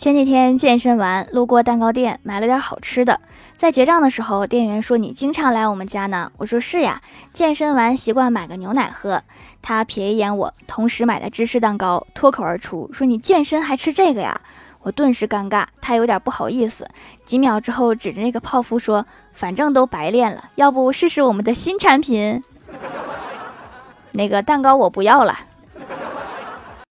前几天健身完，路过蛋糕店买了点好吃的。在结账的时候，店员说：‘你经常来我们家呢？’我说：‘是呀，健身完习惯买个牛奶喝。’他瞥一眼我，同时买的芝士蛋糕脱口而出：‘说你健身还吃这个呀？’我顿时尴尬。他有点不好意思，几秒之后指着那个泡芙说：‘反正都白练了，要不试试我们的新产品？’ 那个蛋糕我不要了。